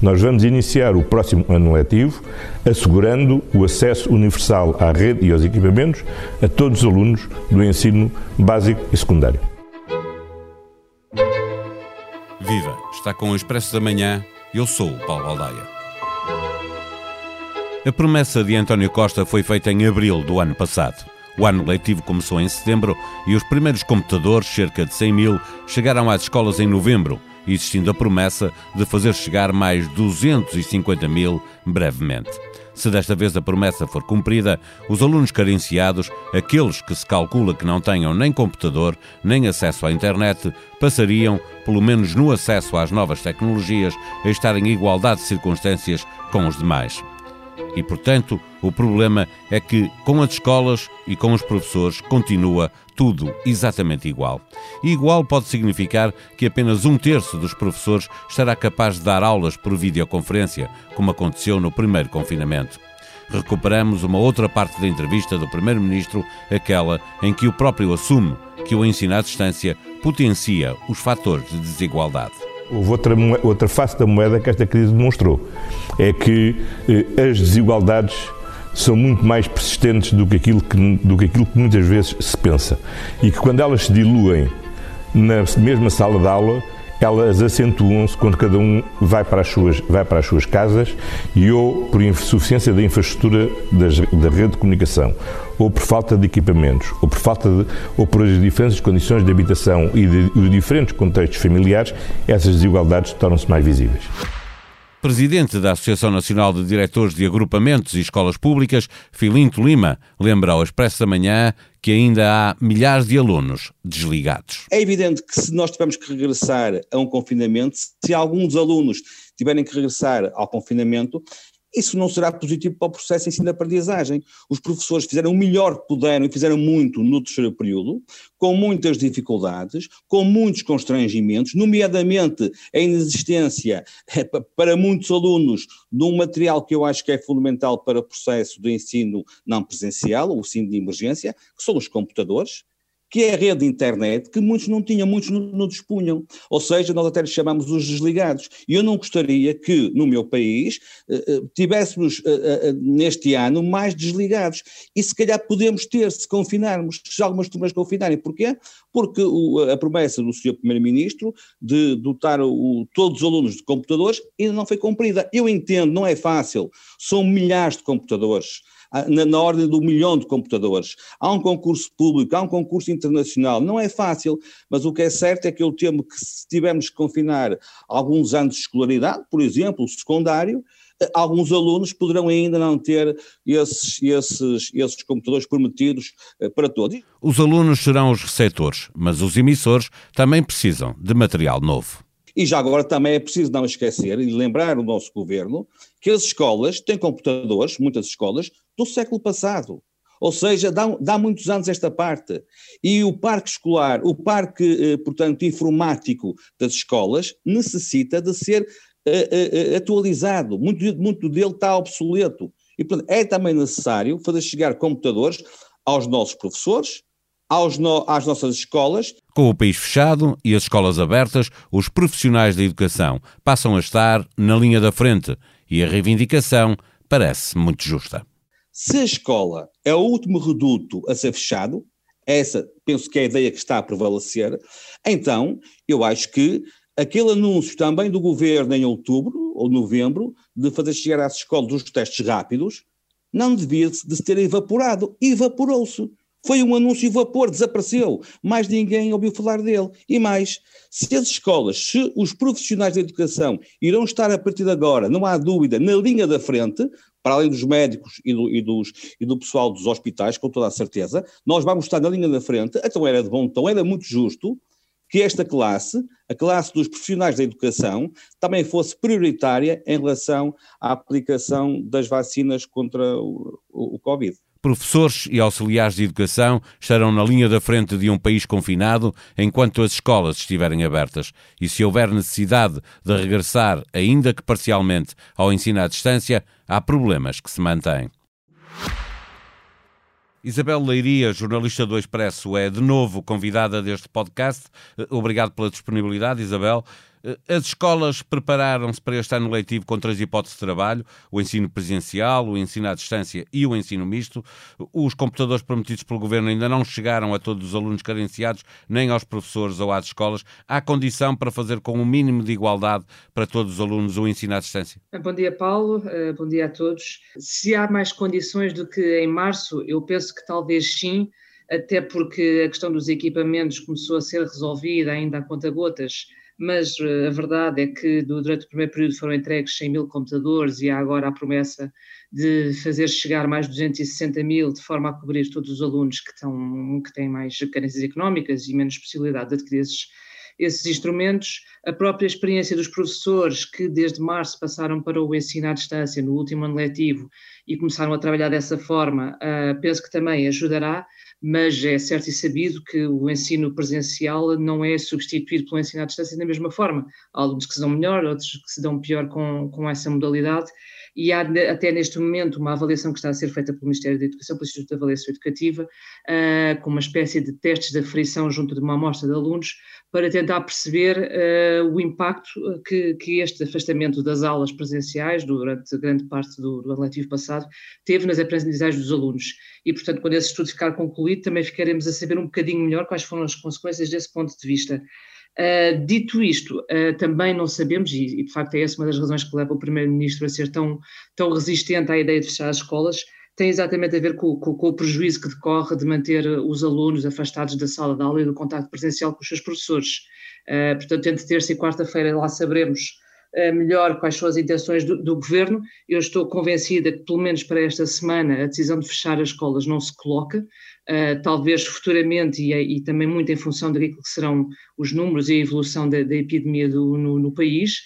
Nós vamos iniciar o próximo ano letivo assegurando o acesso universal à rede e aos equipamentos a todos os alunos do ensino básico e secundário. Viva! Está com o Expresso da Manhã. Eu sou o Paulo Baldaia. A promessa de António Costa foi feita em abril do ano passado. O ano letivo começou em setembro e os primeiros computadores, cerca de 100 mil, chegaram às escolas em novembro, existindo a promessa de fazer chegar mais 250 mil brevemente. Se desta vez a promessa for cumprida, os alunos carenciados, aqueles que se calcula que não tenham nem computador nem acesso à internet, passariam, pelo menos no acesso às novas tecnologias, a estar em igualdade de circunstâncias com os demais. E, portanto, o problema é que, com as escolas e com os professores, continua tudo exatamente igual. E igual pode significar que apenas um terço dos professores estará capaz de dar aulas por videoconferência, como aconteceu no primeiro confinamento. Recuperamos uma outra parte da entrevista do Primeiro-Ministro, aquela em que o próprio assume que o ensino à distância potencia os fatores de desigualdade. Houve outra, outra face da moeda que esta crise demonstrou. É que eh, as desigualdades são muito mais persistentes do que, aquilo que, do que aquilo que muitas vezes se pensa. E que quando elas se diluem na mesma sala de aula, elas acentuam-se quando cada um vai para as suas, vai para as suas casas e ou por insuficiência da infraestrutura das, da rede de comunicação, ou por falta de equipamentos, ou por falta de, ou por as diferentes condições de habitação e de, de diferentes contextos familiares, essas desigualdades tornam-se mais visíveis. Presidente da Associação Nacional de Diretores de Agrupamentos e Escolas Públicas, Filinto Lima, lembra ao Expresso da Manhã que ainda há milhares de alunos desligados. É evidente que se nós tivermos que regressar a um confinamento, se alguns alunos tiverem que regressar ao confinamento, isso não será positivo para o processo de ensino-aprendizagem. Os professores fizeram o melhor que puderam e fizeram muito no terceiro período, com muitas dificuldades, com muitos constrangimentos, nomeadamente a inexistência eh, para muitos alunos de um material que eu acho que é fundamental para o processo de ensino não presencial, o ensino de emergência, que são os computadores que é a rede de internet, que muitos não tinham, muitos não, não, dispunham. Ou seja, nós até lhes chamamos os desligados. E eu não gostaria que, no meu país, uh, uh, tivéssemos uh, neste ano mais desligados. E se calhar podemos ter, se confinarmos, se algumas turmas confinarem. Porquê? Porque o, a promessa do Sr. Primeiro-Ministro de dotar o, todos os alunos de computadores ainda não foi cumprida. Eu entendo, não é fácil, são milhares de computadores na, na ordem do milhão de computadores. Há um concurso público, há um concurso internacional, não é fácil, mas o que é certo é que eu temo que se tivermos que confinar alguns anos de escolaridade, por exemplo, o secundário, alguns alunos poderão ainda não ter esses, esses, esses computadores prometidos eh, para todos. Os alunos serão os receptores, mas os emissores também precisam de material novo. E já agora também é preciso não esquecer e lembrar o nosso governo que as escolas têm computadores, muitas escolas, do século passado. Ou seja, dá, dá muitos anos esta parte. E o parque escolar, o parque, eh, portanto, informático das escolas, necessita de ser eh, eh, atualizado. Muito, muito dele está obsoleto. E, portanto, é também necessário fazer chegar computadores aos nossos professores, aos no, às nossas escolas. Com o país fechado e as escolas abertas, os profissionais da educação passam a estar na linha da frente e a reivindicação parece muito justa. Se a escola é o último reduto a ser fechado, essa penso que é a ideia que está a prevalecer, então eu acho que aquele anúncio também do governo em outubro ou novembro de fazer chegar às escolas os testes rápidos não devia de se ter evaporado. Evaporou-se. Foi um anúncio e vapor, desapareceu. Mais ninguém ouviu falar dele. E mais, se as escolas, se os profissionais da educação irão estar a partir de agora, não há dúvida, na linha da frente, para além dos médicos e do, e, dos, e do pessoal dos hospitais, com toda a certeza, nós vamos estar na linha da frente, então era de bom tom, era muito justo que esta classe, a classe dos profissionais da educação, também fosse prioritária em relação à aplicação das vacinas contra o, o, o Covid. Professores e auxiliares de educação estarão na linha da frente de um país confinado enquanto as escolas estiverem abertas. E se houver necessidade de regressar, ainda que parcialmente, ao ensino à distância, há problemas que se mantêm. Isabel Leiria, jornalista do Expresso, é de novo convidada deste podcast. Obrigado pela disponibilidade, Isabel. Eh, as escolas prepararam-se para este ano letivo com três hipóteses de trabalho: o ensino presencial, o ensino à distância e o ensino misto. Os computadores prometidos pelo governo ainda não chegaram a todos os alunos carenciados, nem aos professores ou às escolas. Há condição para fazer com o um mínimo de igualdade para todos os alunos o ensino à distância? Bom dia, Paulo. Eh, bom dia a todos. Se há mais condições do que em março, eu penso que talvez sim até porque a questão dos equipamentos começou a ser resolvida ainda a conta-gotas mas uh, a verdade é que durante o primeiro período foram entregues 100 mil computadores e há agora a promessa de fazer chegar mais 260 mil de forma a cobrir todos os alunos que, estão, que têm mais carências económicas e menos possibilidade de adquirir esses, esses instrumentos, a própria experiência dos professores que desde março passaram para o ensino à distância no último ano letivo e começaram a trabalhar dessa forma, uh, penso que também ajudará, mas é certo e sabido que o ensino presencial não é substituído pelo ensino à distância da mesma forma. Há alunos que se dão melhor, outros que se dão pior com, com essa modalidade, e há até neste momento uma avaliação que está a ser feita pelo Ministério da Educação, pelo Instituto de Avaliação Educativa, uh, com uma espécie de testes de aferição junto de uma amostra de alunos, para tentar perceber uh, o impacto que, que, este afastamento das aulas presenciais durante grande parte do, do ano letivo passado teve nas aprendizagens dos alunos. E, portanto, quando esse estudo ficar concluído, também ficaremos a saber um bocadinho melhor quais foram as consequências desse ponto de vista. Uh, dito isto, uh, também não sabemos, e, e, de facto é essa uma das razões que leva o Primeiro-Ministro a ser tão, tão resistente à ideia de fechar as escolas, tem exatamente a ver com, com, com, o prejuízo que decorre de manter os alunos afastados da sala de aula e do contato presencial com os seus professores. Uh, portanto, entre terça e quarta-feira lá saberemos melhor quais são as intenções do, do, governo. Eu estou convencida que, pelo menos para esta semana, a decisão de fechar as escolas não se coloca uh, talvez futuramente, e, e, também muito em função daquilo que serão os números e a evolução da, da epidemia do, no, no, país.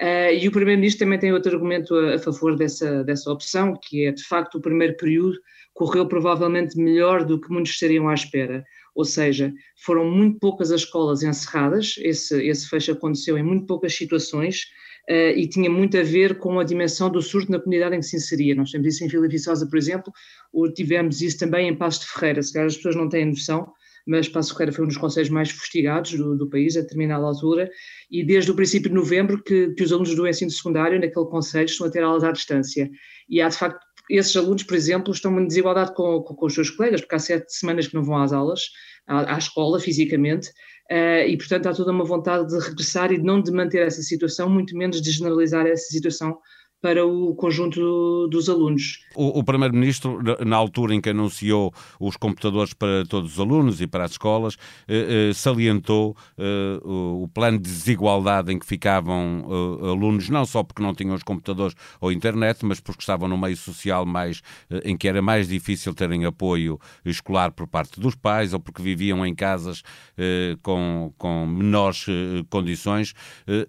Uh, e o Primeiro-Ministro também tem outro argumento a, a, favor dessa, dessa opção, que é, de facto, o primeiro período correu provavelmente melhor do que muitos estariam à espera. Ou seja, foram muito poucas as escolas encerradas, esse, esse fecho aconteceu em muito poucas situações, uh, e tinha muito a ver com a dimensão do surto na comunidade em que se inseria. Nós temos isso em Vila Viçosa, por exemplo, ou tivemos isso também em Passo de Ferreira, se calhar as pessoas não têm noção, mas Passo Ferreira foi um dos conselhos mais fustigados do, do, país a determinada altura, e desde o princípio de novembro que, que os alunos do ensino secundário naquele conselho estão a ter aulas à distância. E há, de facto, esses alunos, por exemplo, estão em desigualdade com, com, com os seus colegas, porque há sete semanas que não vão às aulas, à, à escola, fisicamente, Uh, e, portanto, há toda uma vontade de regressar e não de manter essa situação, muito menos de generalizar essa situação para o conjunto dos alunos. O, o Primeiro-Ministro, na altura em que anunciou os computadores para todos os alunos e para as escolas, eh, eh, salientou eh, o, o, plano de desigualdade em que ficavam eh, alunos, não só porque não tinham os computadores ou internet, mas porque estavam no meio social mais, eh, em que era mais difícil terem apoio escolar por parte dos pais ou porque viviam em casas eh, com, com menores condições.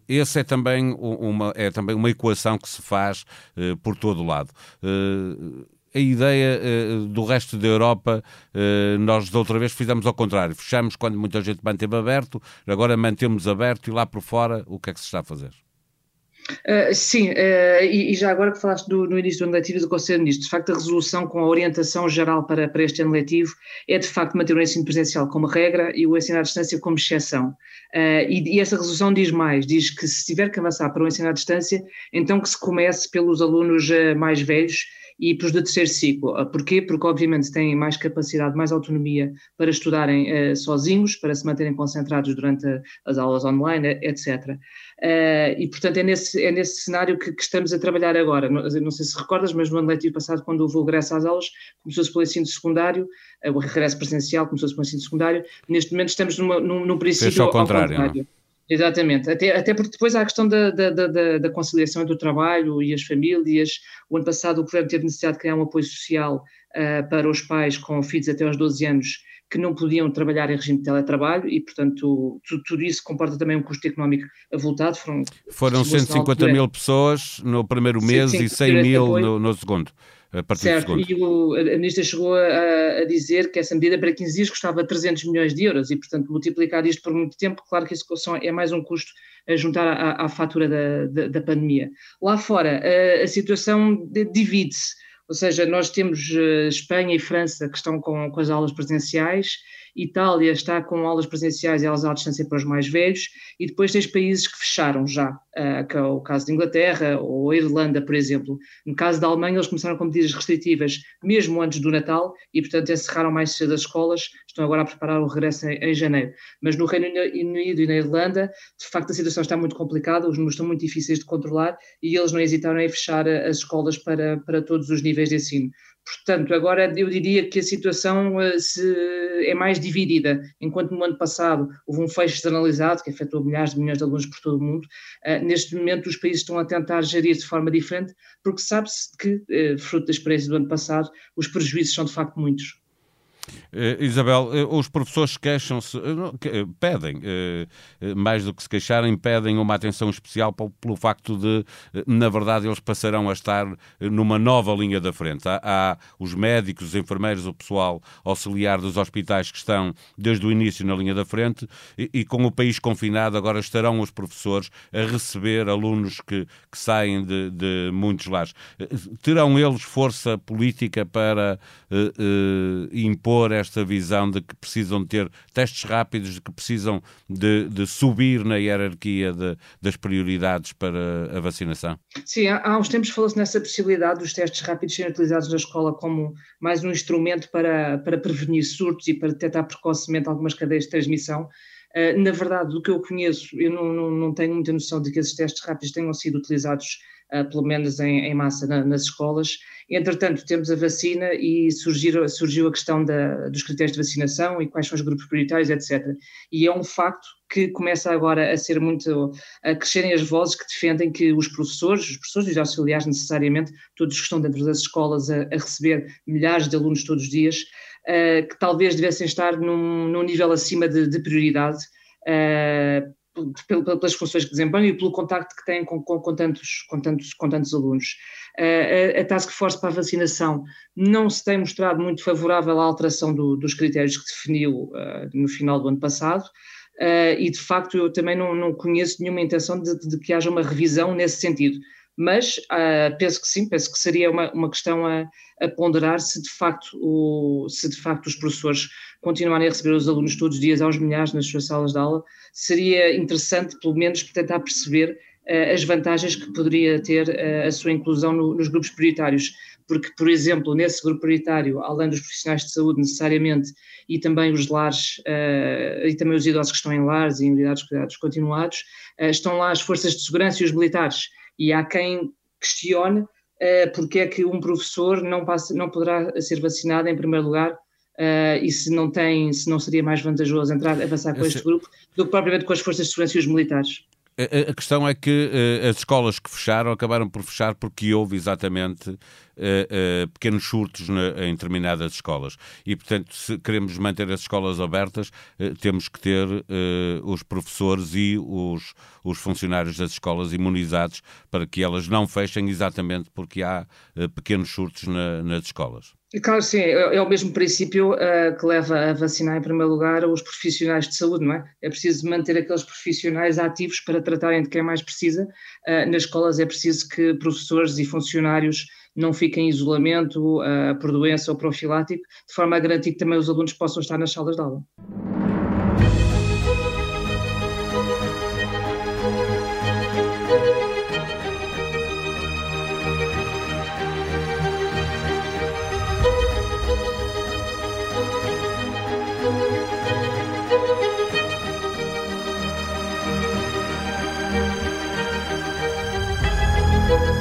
esse é também uma, é também uma equação que se faz faz uh, por todo o lado uh, a ideia uh, do resto da Europa, nós da outra vez fizemos ao contrário. Fechamos quando muita gente manteve aberto, agora mantemos aberto e lá por fora, o que é que se está a fazer? Uh, sim, uh, e, e, já agora que falaste do, no início do ano letivo do Conselho de Ministros, de facto a resolução com a orientação geral para, para este ano letivo é de facto manter o ensino presencial como regra e o ensino à distância como exceção. Uh, e, e, essa resolução diz mais, diz que se tiver que avançar para o ensino à distância, então que se comece pelos alunos mais velhos e para os de terceiro ciclo. Porquê? Porque obviamente têm mais capacidade, mais autonomia para estudarem sozinhos, para se manterem concentrados durante as aulas online, etc. Uh, e, portanto, é nesse, é nesse cenário que, que, estamos a trabalhar agora. Não, não, sei se recordas, mas no ano letivo passado, quando houve o regresso às aulas, começou-se pelo ensino secundário, uh, o regresso presencial começou-se pelo ensino secundário. Neste momento estamos numa, num, num princípio ao contrário. Ao contrário. É? Exatamente, até, até porque depois há a questão da, da, da, da conciliação entre o trabalho e as famílias. O ano passado o governo teve necessidade de criar um apoio social uh, para os pais com filhos até aos 12 anos que não podiam trabalhar em regime de teletrabalho e, portanto, tudo, tudo isso comporta também um custo económico avultado. Foram, Foram 150 mil pessoas no primeiro mês e 100 mil no, no, segundo. A partir certo, do segundo. e o, a Ministra chegou a, a, dizer que essa medida para 15 dias custava 300 milhões de euros e, portanto, multiplicar isto por muito tempo, claro que isso é mais um custo a juntar à, à fatura da, da, da, pandemia. Lá fora, a, a situação divide-se ou seja, nós temos uh, Espanha e França que estão com, com as aulas presenciais Itália está com aulas presenciais e aulas à distância para os mais velhos, e depois tens países que fecharam já, uh, que é o caso de Inglaterra ou a Irlanda, por exemplo. No caso da Alemanha, eles começaram com medidas restritivas mesmo antes do Natal e, portanto, encerraram mais cedo as escolas, estão agora a preparar o regresso em, em janeiro. Mas no Reino Unido e na Irlanda, de facto, a situação está muito complicada, os números estão muito difíceis de controlar e eles não hesitaram em fechar as escolas para, para todos os níveis de ensino. Portanto, agora eu diria que a situação uh, se, é mais dividida. Enquanto no ano passado houve um fecho generalizado que afetou milhares de milhões de alunos por todo o mundo, uh, neste momento os países estão a tentar gerir de forma diferente, porque sabe-se que, uh, fruto da experiência do ano passado, os prejuízos são de facto muitos. Uh, Isabel, uh, os professores queixam-se, uh, pedem, mais do que se queixarem, pedem uma atenção especial pelo facto de, na verdade, eles passarão a estar numa nova linha da frente. Há, há, os médicos, os enfermeiros, o pessoal auxiliar dos hospitais que estão desde o início na linha da frente e, e com o país confinado, agora estarão os professores a receber alunos que, que saem de, de, muitos lares. Terão eles força política para impor impor esta visão de que precisam ter testes rápidos, de que precisam de, de subir na hierarquia de, das prioridades para a vacinação? Sim, há, uns tempos falou-se nessa possibilidade dos testes rápidos serem utilizados na escola como mais um instrumento para, para prevenir surtos e para detectar precocemente algumas cadeias de transmissão. Uh, na verdade, do que eu conheço, eu não, não, não, tenho muita noção de que esses testes rápidos tenham sido utilizados, pelo menos em, em massa, na, nas escolas. Entretanto, temos a vacina e surgiu, surgiu a questão da, dos critérios de vacinação e quais são os grupos prioritários, etc. E é um facto que começa agora a ser muito, a crescerem as vozes que defendem que os professores, os professores e os auxiliares necessariamente, todos que estão dentro das escolas a, a receber milhares de alunos todos os dias, uh, que talvez devessem estar num, num nível acima de, de prioridade, uh, pelas funções que desempenham e pelo contacto que têm com, com, com, tantos, com, tantos, com tantos alunos. A, a, Task Force para a vacinação não se tem mostrado muito favorável à alteração do, dos critérios que definiu uh, no final do ano passado. Uh, e de facto eu também não, não conheço nenhuma intenção de, de, que haja uma revisão nesse sentido mas uh, penso que sim, penso que seria uma, uma questão a, a, ponderar se de, facto o, se de facto os professores continuarem a receber os alunos todos os dias aos milhares nas suas salas de aula, seria interessante pelo menos tentar perceber uh, as vantagens que poderia ter uh, a sua inclusão no, nos grupos prioritários, porque, por exemplo, nesse grupo prioritário, além dos profissionais de saúde necessariamente, e também os lares, e também os idosos que estão em lares e em unidades de cuidados continuados, estão lá as forças de segurança e os militares, e há quem questione uh, porque é que um professor não, passa, não poderá ser vacinado em primeiro lugar uh, e se não tem, se não seria mais vantajoso entrar, avançar com este grupo do que propriamente com as forças de segurança e os militares. A questão é que uh, as escolas que fecharam acabaram por fechar porque houve exatamente uh, uh, pequenos surtos na, em determinadas escolas. E, portanto, se queremos manter as escolas abertas, temos que ter os professores e os, os funcionários das escolas imunizados para que elas não fechem exatamente porque há pequenos surtos na, nas escolas. Claro, sim, é, é, o mesmo princípio uh, que leva a vacinar em primeiro lugar os profissionais de saúde, não é? É preciso manter aqueles profissionais ativos para tratarem de quem mais precisa. Uh, nas escolas é preciso que professores e funcionários não fiquem em isolamento uh, por doença ou profilático, de forma a garantir que também os alunos possam estar nas salas de aula.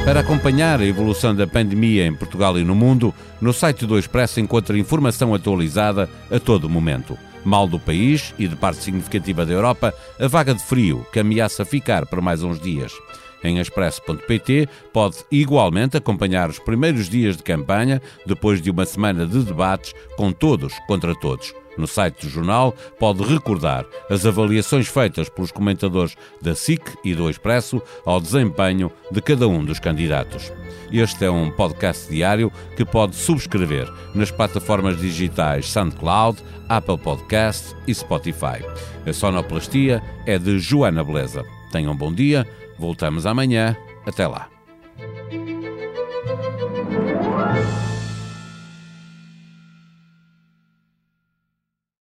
Para acompanhar a evolução da pandemia em Portugal e no mundo, no site do Expresso encontra informação atualizada a todo momento. Mal do país e de parte significativa da Europa, a vaga de frio que ameaça ficar por mais uns dias. Em expresso.pt pode igualmente acompanhar os primeiros dias de campanha, depois de uma semana de debates com todos contra todos. No site do jornal pode recordar as avaliações feitas pelos comentadores da SIC e do Expresso ao desempenho de cada um dos candidatos. Este é um podcast diário que pode subscrever nas plataformas digitais SoundCloud, Apple Podcast e Spotify. A sonoplastia é de Joana Beleza. Tenham um bom dia, voltamos amanhã. Até lá.